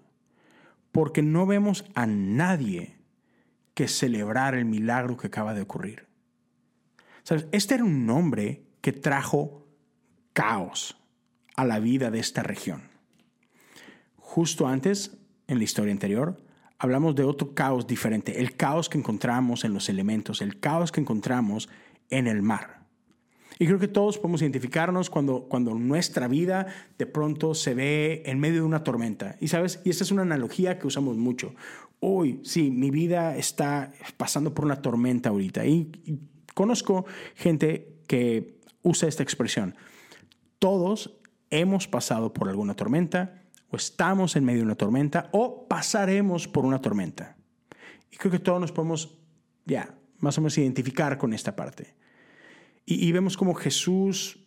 porque no vemos a nadie que celebrar el milagro que acaba de ocurrir. Este era un hombre que trajo caos a la vida de esta región. Justo antes, en la historia anterior, hablamos de otro caos diferente, el caos que encontramos en los elementos, el caos que encontramos en el mar. Y creo que todos podemos identificarnos cuando, cuando nuestra vida de pronto se ve en medio de una tormenta. Y sabes, y esta es una analogía que usamos mucho. Hoy, sí, mi vida está pasando por una tormenta ahorita. Y, y conozco gente que usa esta expresión. Todos hemos pasado por alguna tormenta, o estamos en medio de una tormenta, o pasaremos por una tormenta. Y creo que todos nos podemos, ya, más o menos identificar con esta parte. Y, vemos como Jesús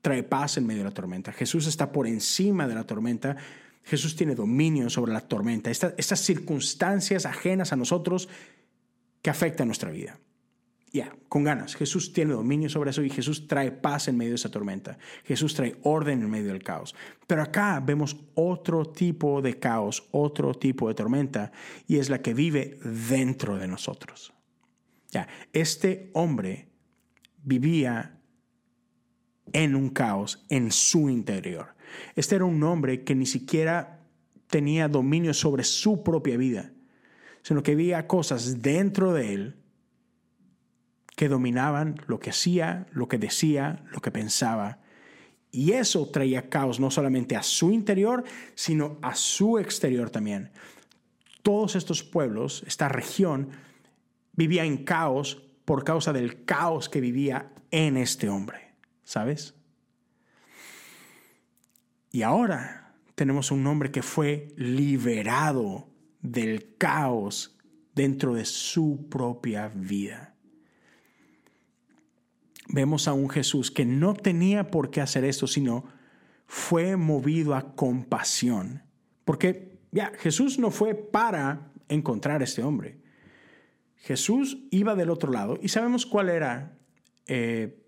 trae paz en medio de la tormenta. Jesús está por encima de la tormenta. Jesús tiene dominio sobre la tormenta. estas circunstancias ajenas a nosotros que afectan nuestra vida. Ya, con ganas. Jesús tiene dominio sobre eso y Jesús trae paz en medio de esa tormenta. Jesús trae orden en medio del caos. Pero acá vemos otro tipo de caos, otro tipo de tormenta, y es la que vive dentro de nosotros. Ya, este hombre vivía en un caos en su interior. Este era un hombre que ni siquiera tenía dominio sobre su propia vida, sino que había cosas dentro de él que dominaban lo que hacía, lo que decía, lo que pensaba. Y eso traía caos no solamente a su interior, sino a su exterior también. Todos estos pueblos, esta región, vivía en caos por causa del caos que vivía en este hombre, ¿sabes? Y ahora tenemos un hombre que fue liberado del caos dentro de su propia vida. Vemos a un Jesús que no tenía por qué hacer esto, sino fue movido a compasión. Porque ya, Jesús no fue para encontrar a este hombre. Jesús iba del otro lado y sabemos cuál era eh,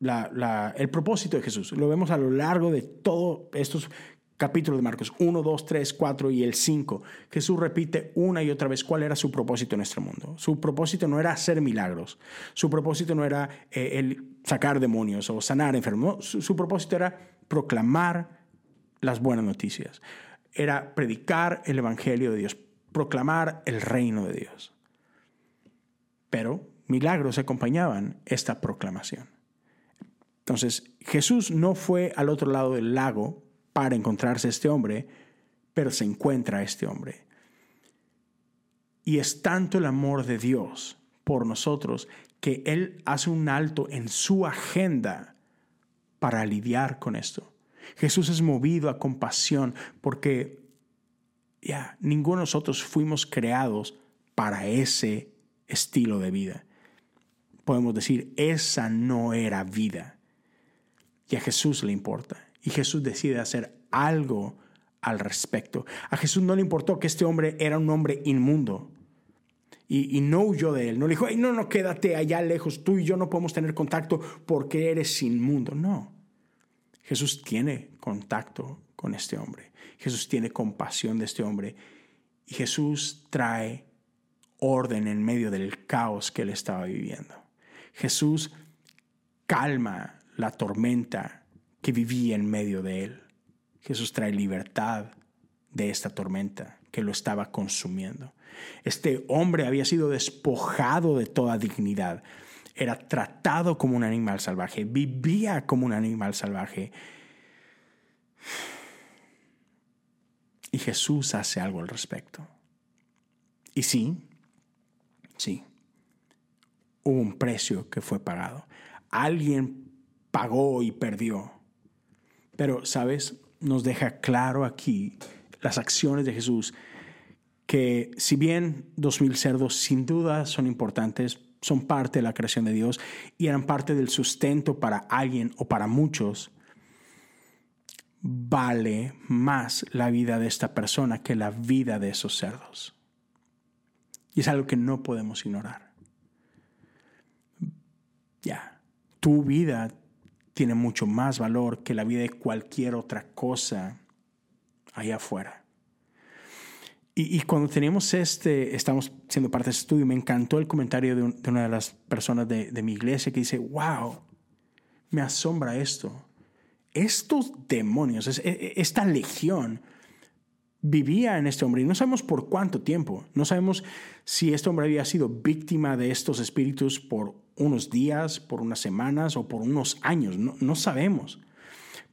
el propósito de Jesús. Lo vemos a lo largo de todos estos capítulos de Marcos 1, 2, 3, 4 y el 5. Jesús repite una y otra vez cuál era su propósito en nuestro mundo. Su propósito no era hacer milagros, su propósito no era eh, el sacar demonios o sanar enfermos, su propósito era proclamar las buenas noticias, era predicar el Evangelio de Dios, proclamar el reino de Dios. Pero milagros acompañaban esta proclamación. Entonces, Jesús no fue al otro lado del lago para encontrarse este hombre, pero se encuentra este hombre. Y es tanto el amor de Dios por nosotros que Él hace un alto en su agenda para lidiar con esto. Jesús es movido a compasión porque ya ninguno de nosotros fuimos creados para ese estilo de vida. Podemos decir, esa no era vida. Y a Jesús le importa. Y Jesús decide hacer algo al respecto. A Jesús no le importó que este hombre era un hombre inmundo. Y, no huyó de él. No le dijo, no, no, quédate allá lejos. Tú y yo no podemos tener contacto porque eres inmundo. No. Jesús tiene contacto con este hombre. Jesús tiene compasión de este hombre. Y Jesús trae orden en medio del caos que él estaba viviendo. Jesús calma la tormenta que vivía en medio de él. Jesús trae libertad de esta tormenta que lo estaba consumiendo. Este hombre había sido despojado de toda dignidad. Era tratado como un animal salvaje, vivía como un animal salvaje. Y Jesús hace algo al respecto. Y sí, sí, hubo un precio que fue pagado. Alguien pagó y perdió. Pero, ¿sabes? Nos deja claro aquí las acciones de Jesús, que si bien dos mil cerdos sin duda son importantes, son parte de la creación de Dios y eran parte del sustento para alguien o para muchos, vale más la vida de esta persona que la vida de esos cerdos. Y es algo que no podemos ignorar. Ya, tu vida tiene mucho más valor que la vida de cualquier otra cosa allá afuera. Y, cuando teníamos este, estamos siendo parte de este estudio, me encantó el comentario de, una de las personas de, mi iglesia que dice, wow, me asombra esto estos demonios, e, e, esta legión, vivía en este hombre y no sabemos por cuánto tiempo. No sabemos si este hombre había sido víctima de estos espíritus por unos días, por unas semanas o por unos años. No, sabemos.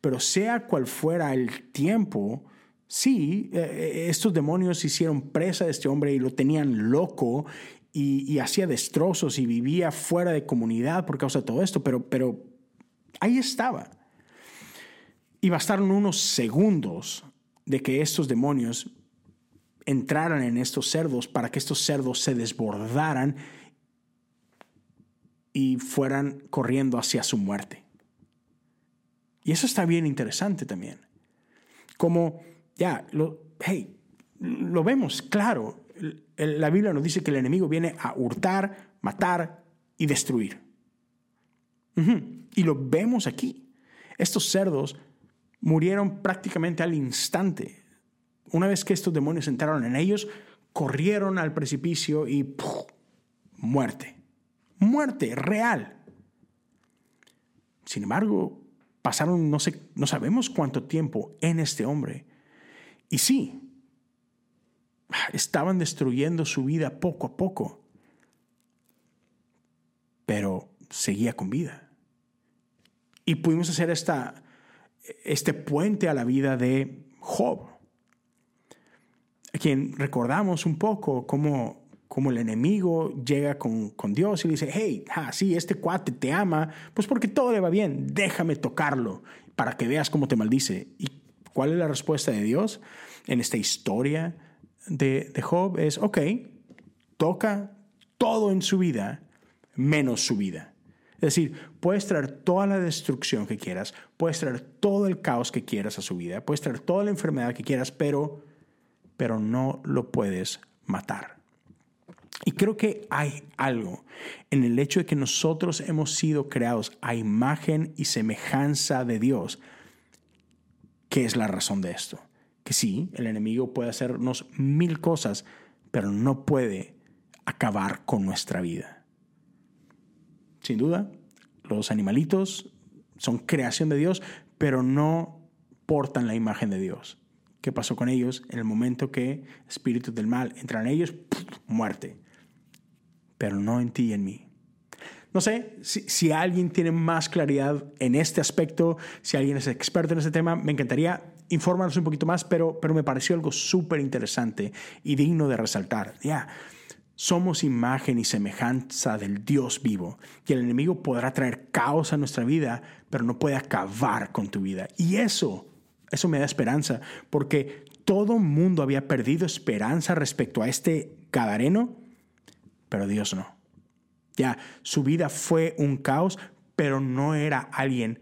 Pero sea cual fuera el tiempo, sí, e, estos demonios hicieron presa de este hombre y lo tenían loco y, y hacía destrozos y vivía fuera de comunidad por causa de todo esto, pero, pero ahí estaba. Y bastaron unos segundos de que estos demonios entraran en estos cerdos para que estos cerdos se desbordaran y fueran corriendo hacia su muerte. Y eso está bien interesante también. Como, ya, lo, hey, lo vemos claro. La Biblia nos dice que el enemigo viene a hurtar, matar y destruir. Y lo vemos aquí. Estos cerdos murieron prácticamente al instante. Una vez que estos demonios entraron en ellos, corrieron al precipicio y muerte. Muerte real. Sin embargo, pasaron no, sé, no sabemos cuánto tiempo en este hombre. Y sí, estaban destruyendo su vida poco a poco, pero seguía con vida. Y pudimos hacer esta este puente a la vida de Job, a quien recordamos un poco cómo, el enemigo llega con, Dios y le dice, hey, ah, sí, este cuate te ama, pues porque todo le va bien, déjame tocarlo para que veas cómo te maldice. ¿Y cuál es la respuesta de Dios en esta historia de, de Job? Es, ok, toca todo en su vida menos su vida. Es decir, puedes traer toda la destrucción que quieras, puedes traer todo el caos que quieras a su vida, puedes traer toda la enfermedad que quieras, pero, pero no lo puedes matar. Y creo que hay algo en el hecho de que nosotros hemos sido creados a imagen y semejanza de Dios, que es la razón de esto. Que sí, el enemigo puede hacernos mil cosas, pero no puede acabar con nuestra vida. Sin duda, los animalitos son creación de Dios, pero no portan la imagen de Dios. ¿Qué pasó con ellos? En el momento que espíritus del mal entran en ellos, muerte. Pero no en ti y en mí. No sé si, alguien tiene más claridad en este aspecto, si alguien es experto en este tema, me encantaría infórmanos un poquito más, pero, pero me pareció algo súper interesante y digno de resaltar. Ya, somos imagen y semejanza del Dios vivo, y el enemigo podrá traer caos a nuestra vida, pero no puede acabar con tu vida. Y eso, eso me da esperanza, porque todo mundo había perdido esperanza respecto a este Gadareno, pero Dios no. Ya, su vida fue un caos, pero no era alguien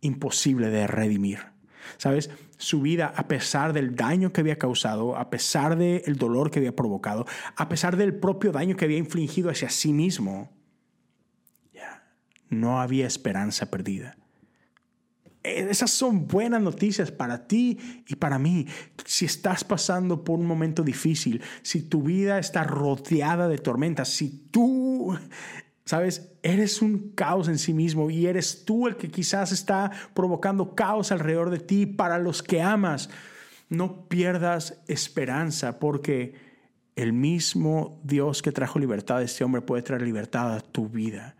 imposible de redimir. ¿Sabes? Su vida, a pesar del daño que había causado, a pesar del dolor que había provocado, a pesar del propio daño que había infligido hacia sí mismo, ya, no había esperanza perdida. Esas son buenas noticias para ti y para mí. Si estás pasando por un momento difícil, si tu vida está rodeada de tormentas, si tú, sabes, eres un caos en sí mismo y eres tú el que quizás está provocando caos alrededor de ti para los que amas, no pierdas esperanza porque el mismo Dios que trajo libertad a este hombre puede traer libertad a tu vida.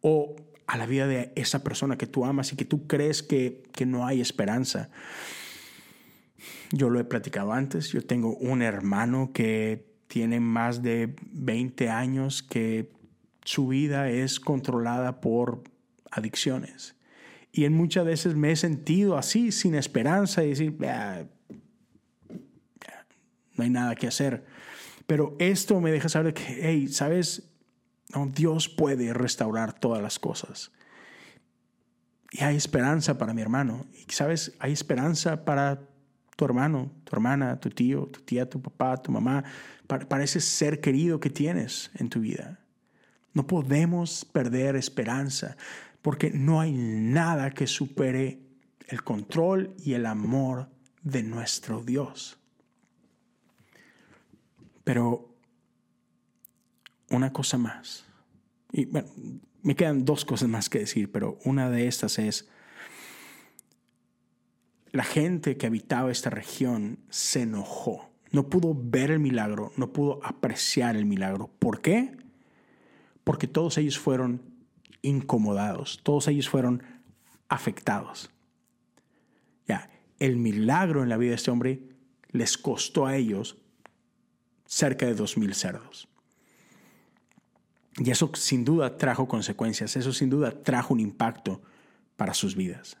O a la vida de esa persona que tú amas y que tú crees que, que no hay esperanza. Yo lo he platicado antes, yo tengo un hermano que tiene más de 20 años que su vida es controlada por adicciones. Y en muchas veces me he sentido así, sin esperanza, y decir, no hay nada que hacer. Pero esto me deja saber que, hey, ¿sabes? Dios puede restaurar todas las cosas. Y hay esperanza para mi hermano. Y sabes, hay esperanza para tu hermano, tu hermana, tu tío, tu tía, tu papá, tu mamá, para, ese ser querido que tienes en tu vida. No podemos perder esperanza porque no hay nada que supere el control y el amor de nuestro Dios. Pero una cosa más. Y bueno, me quedan dos cosas más que decir, pero una de estas es, la gente que habitaba esta región se enojó. No pudo ver el milagro, no pudo apreciar el milagro. ¿Por qué? Porque todos ellos fueron incomodados, todos ellos fueron afectados. Ya, el milagro en la vida de este hombre les costó a ellos cerca de dos mil cerdos. Y eso sin duda trajo consecuencias, eso sin duda trajo un impacto para sus vidas.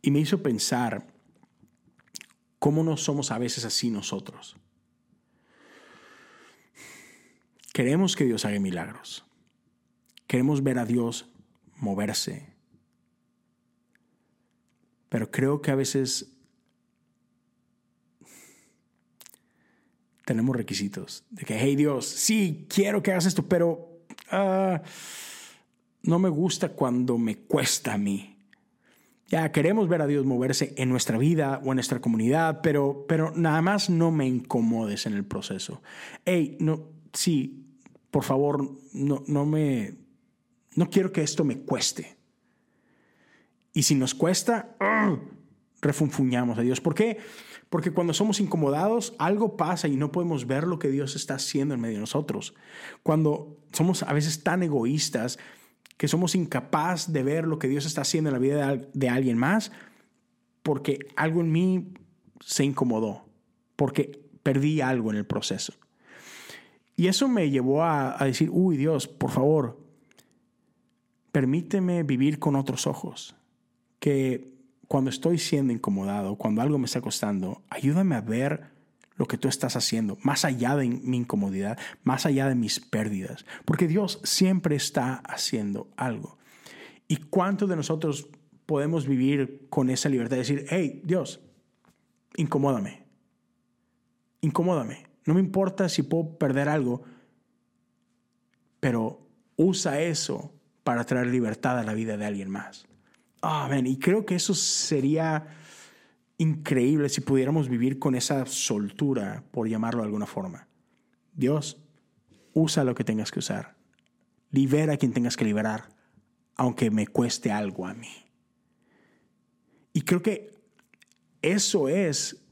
Y me hizo pensar cómo no somos a veces así nosotros. Queremos que Dios haga milagros. Queremos ver a Dios moverse. Pero creo que a veces tenemos requisitos de que, hey Dios, sí, quiero que hagas esto, pero ah, no me gusta cuando me cuesta a mí. Ya queremos ver a Dios moverse en nuestra vida o en nuestra comunidad, pero, pero nada más no me incomodes en el proceso. Hey, no, sí, por favor, no, no me, no quiero que esto me cueste. Y si nos cuesta, ¡ah! refunfuñamos a Dios. ¿Por qué? Porque cuando somos incomodados, algo pasa y no podemos ver lo que Dios está haciendo en medio de nosotros. Cuando somos a veces tan egoístas que somos incapaces de ver lo que Dios está haciendo en la vida de, alguien más, porque algo en mí se incomodó, porque perdí algo en el proceso. Y eso me llevó a, a decir, uy Dios, por favor, permíteme vivir con otros ojos, que cuando estoy siendo incomodado, cuando algo me está costando, ayúdame a ver lo que tú estás haciendo, más allá de mi incomodidad, más allá de mis pérdidas, porque Dios siempre está haciendo algo. ¿Y cuántos de nosotros podemos vivir con esa libertad de decir, hey, Dios, incomódame, incomódame, no me importa si puedo perder algo, pero usa eso para traer libertad a la vida de alguien más. Ah, y creo que eso sería increíble si pudiéramos vivir con esa soltura, por llamarlo de alguna forma. Dios, usa lo que tengas que usar. Libera a quien tengas que liberar, aunque me cueste algo a mí. Y creo que eso es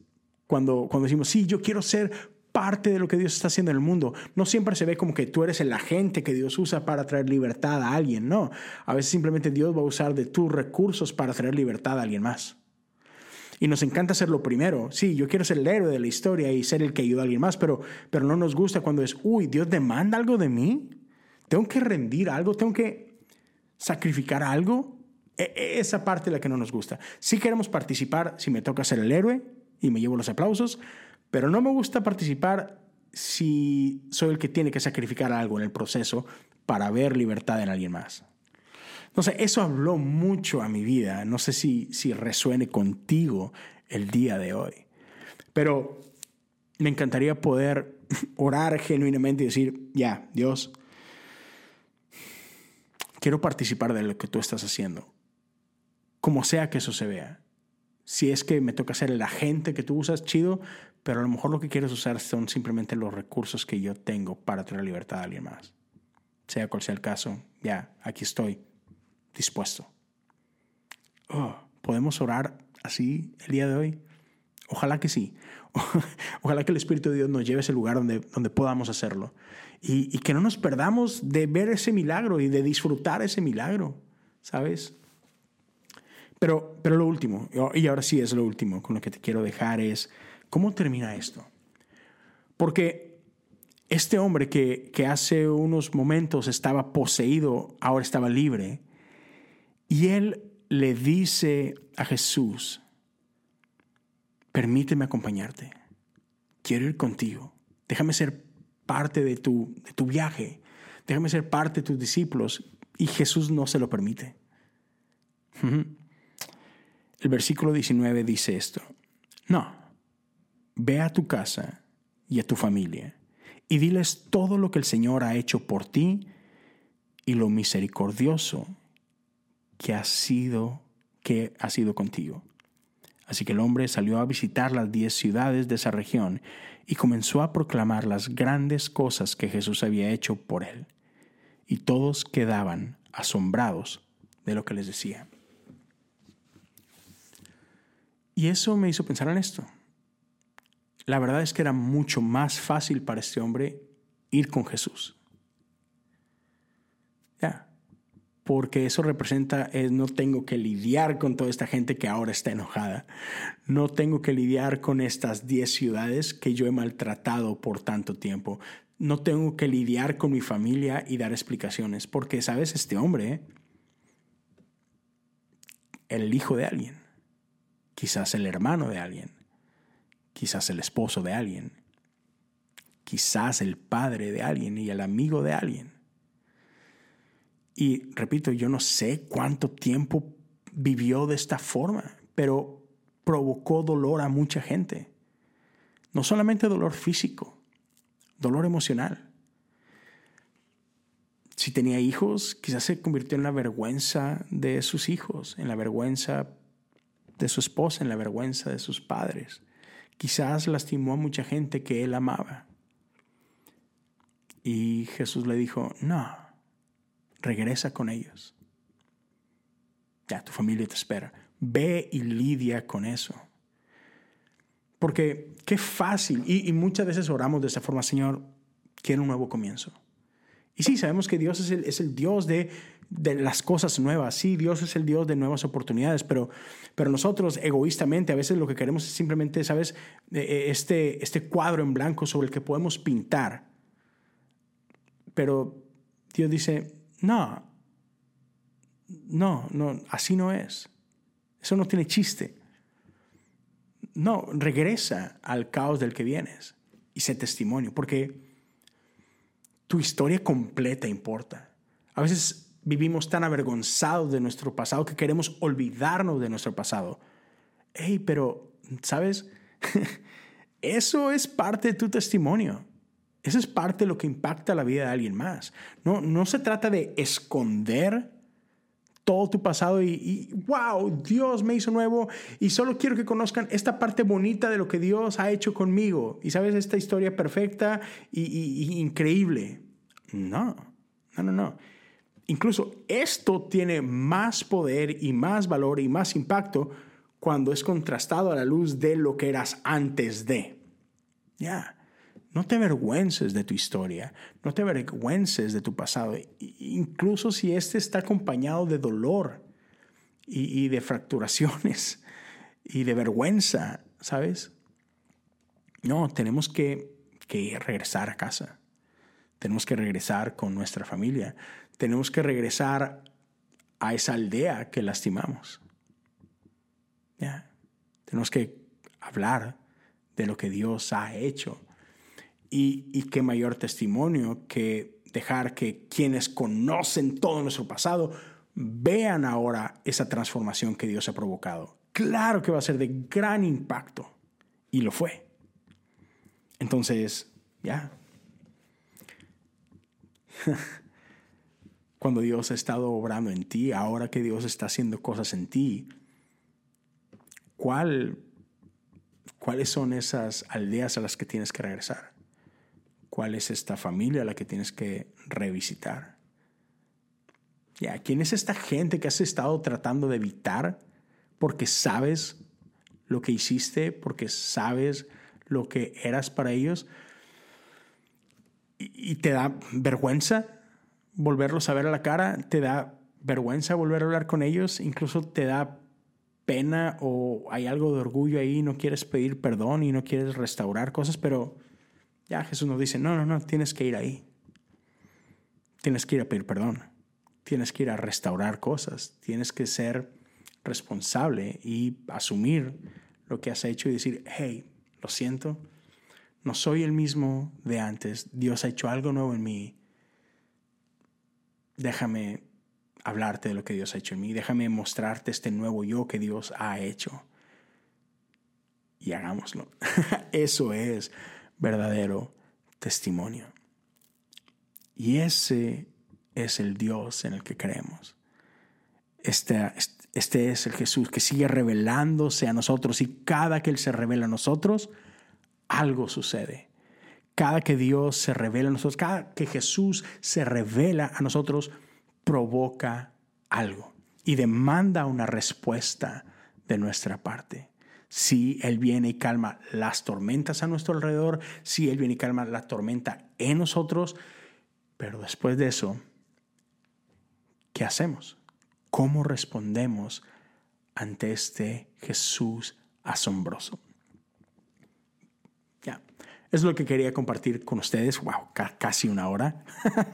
cuando, cuando decimos, sí, yo quiero ser parte de lo que Dios está haciendo en el mundo. No siempre se ve como que tú eres el agente que Dios usa para traer libertad a alguien, no. A veces simplemente Dios va a usar de tus recursos para traer libertad a alguien más. Y nos encanta ser lo primero. Sí, yo quiero ser el héroe de la historia y ser el que ayuda a alguien más, pero, pero no nos gusta cuando es, uy, Dios demanda algo de mí. Tengo que rendir algo, tengo que sacrificar algo. E, e, esa parte es la que no nos gusta. Sí queremos participar si me toca ser el héroe y me llevo los aplausos, pero no me gusta participar si soy el que tiene que sacrificar algo en el proceso para ver libertad en alguien más. Sé, eso habló mucho a mi vida. No sé si, si resuene contigo el día de hoy. Pero me encantaría poder [LAUGHS] orar genuinamente y decir, ya, Dios, quiero participar de lo que tú estás haciendo. Como sea que eso se vea. Si es que me toca ser el agente que tú usas, chido, pero a lo mejor lo que quieres usar son simplemente los recursos que yo tengo para traer libertad a alguien más. Sea cual sea el caso, ya, aquí estoy dispuesto. Oh, ¿Podemos orar así el día de hoy? Ojalá que sí. [LAUGHS] Ojalá que el Espíritu de Dios nos lleve a ese lugar donde, donde podamos hacerlo. Y, y, que no nos perdamos de ver ese milagro y de disfrutar ese milagro, ¿sabes? Pero, pero lo último, y ahora sí es lo último con lo que te quiero dejar es, ¿cómo termina esto? Porque este hombre que, que hace unos momentos estaba poseído, ahora estaba libre y él le dice a Jesús, permíteme acompañarte, quiero ir contigo, déjame ser parte de tu, de tu viaje, déjame ser parte de tus discípulos. Y Jesús no se lo permite. [LAUGHS] El versículo 19 dice esto, no, ve a tu casa y a tu familia y diles todo lo que el Señor ha hecho por ti y lo misericordioso que ha sido, que ha sido contigo. Así que el hombre salió a visitar las diez ciudades de esa región y comenzó a proclamar las grandes cosas que Jesús había hecho por él. Y todos quedaban asombrados de lo que les decía. Y eso me hizo pensar en esto. La verdad es que era mucho más fácil para este hombre ir con Jesús. Ya, porque eso representa, es, no tengo que lidiar con toda esta gente que ahora está enojada. No tengo que lidiar con estas 10 ciudades que yo he maltratado por tanto tiempo. No tengo que lidiar con mi familia y dar explicaciones, porque, ¿sabes? Este hombre, el hijo de alguien, quizás el hermano de alguien, quizás el esposo de alguien, quizás el padre de alguien y el amigo de alguien y repito, yo no sé cuánto tiempo vivió de esta forma, pero provocó dolor a mucha gente. No solamente dolor físico, dolor emocional. Si tenía hijos, quizás se convirtió en la vergüenza de sus hijos, en la vergüenza de su esposa, en la vergüenza de sus padres. Quizás lastimó a mucha gente que él amaba. Y Jesús le dijo, no, regresa con ellos. Ya, tu familia te espera. Ve y lidia con eso. Porque qué fácil, y, muchas veces oramos de esa forma, Señor, quiero un nuevo comienzo. Y sí, sabemos que Dios es el, es el Dios de, de, las cosas nuevas, sí, Dios es el Dios de nuevas oportunidades, pero, pero nosotros egoístamente a veces lo que queremos es simplemente, ¿sabes? E, e, este, este cuadro en blanco sobre el que podemos pintar. Pero Dios dice, no, no, no, así no es. Eso no tiene chiste. No, regresa al caos del que vienes y sé testimonio, porque tu historia completa importa. A veces vivimos tan avergonzados de nuestro pasado que queremos olvidarnos de nuestro pasado. Hey, pero, ¿sabes? [LAUGHS] Eso es parte de tu testimonio. Eso es parte de lo que impacta la vida de alguien más. No, no se trata de esconder todo tu pasado y, wow, Dios me hizo nuevo y solo quiero que conozcan esta parte bonita de lo que Dios ha hecho conmigo. Y sabes, esta historia perfecta y, y increíble. No, no, no, no. Incluso esto tiene más poder y más valor y más impacto cuando es contrastado a la luz de lo que eras antes de. Ya. No te avergüences de tu historia, no te avergüences de tu pasado, incluso si este está acompañado de dolor y, de fracturaciones. y de vergüenza, ¿sabes? No, tenemos que, que regresar a casa. Tenemos que regresar con nuestra familia. Tenemos que regresar a esa aldea que lastimamos. ¿Ya? Tenemos que hablar de lo que Dios ha hecho. Y, qué mayor testimonio que dejar que quienes conocen todo nuestro pasado vean ahora esa transformación que Dios ha provocado. Claro que va a ser de gran impacto. Y lo fue. Entonces, ya. [LAUGHS] Cuando Dios ha estado obrando en ti, ahora que Dios está haciendo cosas en ti, ¿cuál, ¿cuáles son esas aldeas a las que tienes que regresar? ¿Cuál es esta familia a la que tienes que revisitar? Ya, ¿quién es esta gente que has estado tratando de evitar porque sabes lo que hiciste, porque sabes lo que eras para ellos? Y, te da vergüenza volverlos a ver a la cara, te da vergüenza volver a hablar con ellos, incluso te da pena o hay algo de orgullo ahí, no quieres pedir perdón y no quieres restaurar cosas, pero ya Jesús nos dice, no, no, no, tienes que ir ahí. Tienes que ir a pedir perdón. Tienes que ir a restaurar cosas. Tienes que ser responsable y asumir lo que has hecho y decir, hey, lo siento, no soy el mismo de antes. Dios ha hecho algo nuevo en mí. Déjame hablarte de lo que Dios ha hecho en mí. Déjame mostrarte este nuevo yo que Dios ha hecho. Y hagámoslo. [LAUGHS] Eso es verdadero testimonio. Y ese es el Dios en el que creemos. Este, este es el Jesús que sigue revelándose a nosotros y cada que Él se revela a nosotros, algo sucede. Cada que Dios se revela a nosotros, cada que Jesús se revela a nosotros, provoca algo y demanda una respuesta de nuestra parte si Él viene y calma las tormentas a nuestro alrededor, si Él viene y calma la tormenta en nosotros, pero después de eso, ¿qué hacemos? ¿Cómo respondemos ante este Jesús asombroso? Ya, es lo que quería compartir con ustedes. Wow, casi una hora.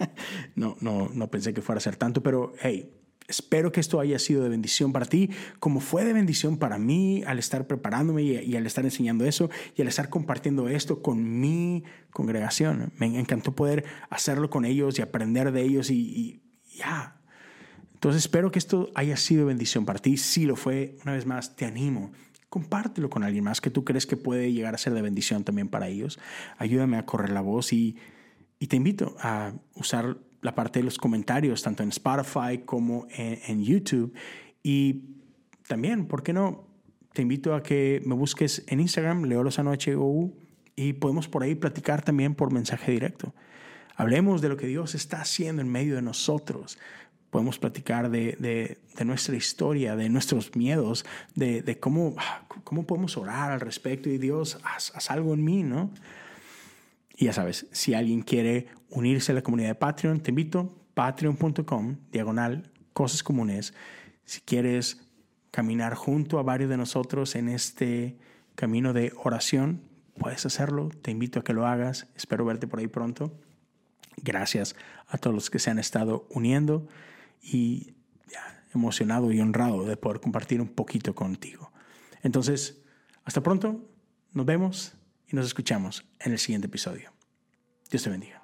[LAUGHS] no, no, no pensé que fuera a ser tanto, pero hey, Espero que esto haya sido de bendición para ti, como fue de bendición para mí al estar preparándome y, al estar enseñando eso y al estar compartiendo esto con mi congregación. Me encantó poder hacerlo con ellos y aprender de ellos y, ya. Entonces espero que esto haya sido bendición para ti. Si lo fue, una vez más, te animo. Compártelo con alguien más que tú crees que puede llegar a ser de bendición también para ellos. Ayúdame a correr la voz y, y te invito a usar la parte de los comentarios, tanto en Spotify como en, YouTube. Y también, ¿por qué no? Te invito a que me busques en Instagram, Leo y podemos por ahí platicar también por mensaje directo. Hablemos de lo que Dios está haciendo en medio de nosotros. Podemos platicar de, de, nuestra historia, de nuestros miedos, de, de, cómo, cómo podemos orar al respecto y Dios, haz, haz algo en mí, ¿no? Y ya sabes, si alguien quiere unirse a la comunidad de Patreon, te invito, patreon.com, diagonal, cosas comunes. Si quieres caminar junto a varios de nosotros en este camino de oración, puedes hacerlo. Te invito a que lo hagas. Espero verte por ahí pronto. Gracias a todos los que se han estado uniendo y emocionado y honrado de poder compartir un poquito contigo. Entonces, hasta pronto, nos vemos y nos escuchamos en el siguiente episodio. Dios te bendiga.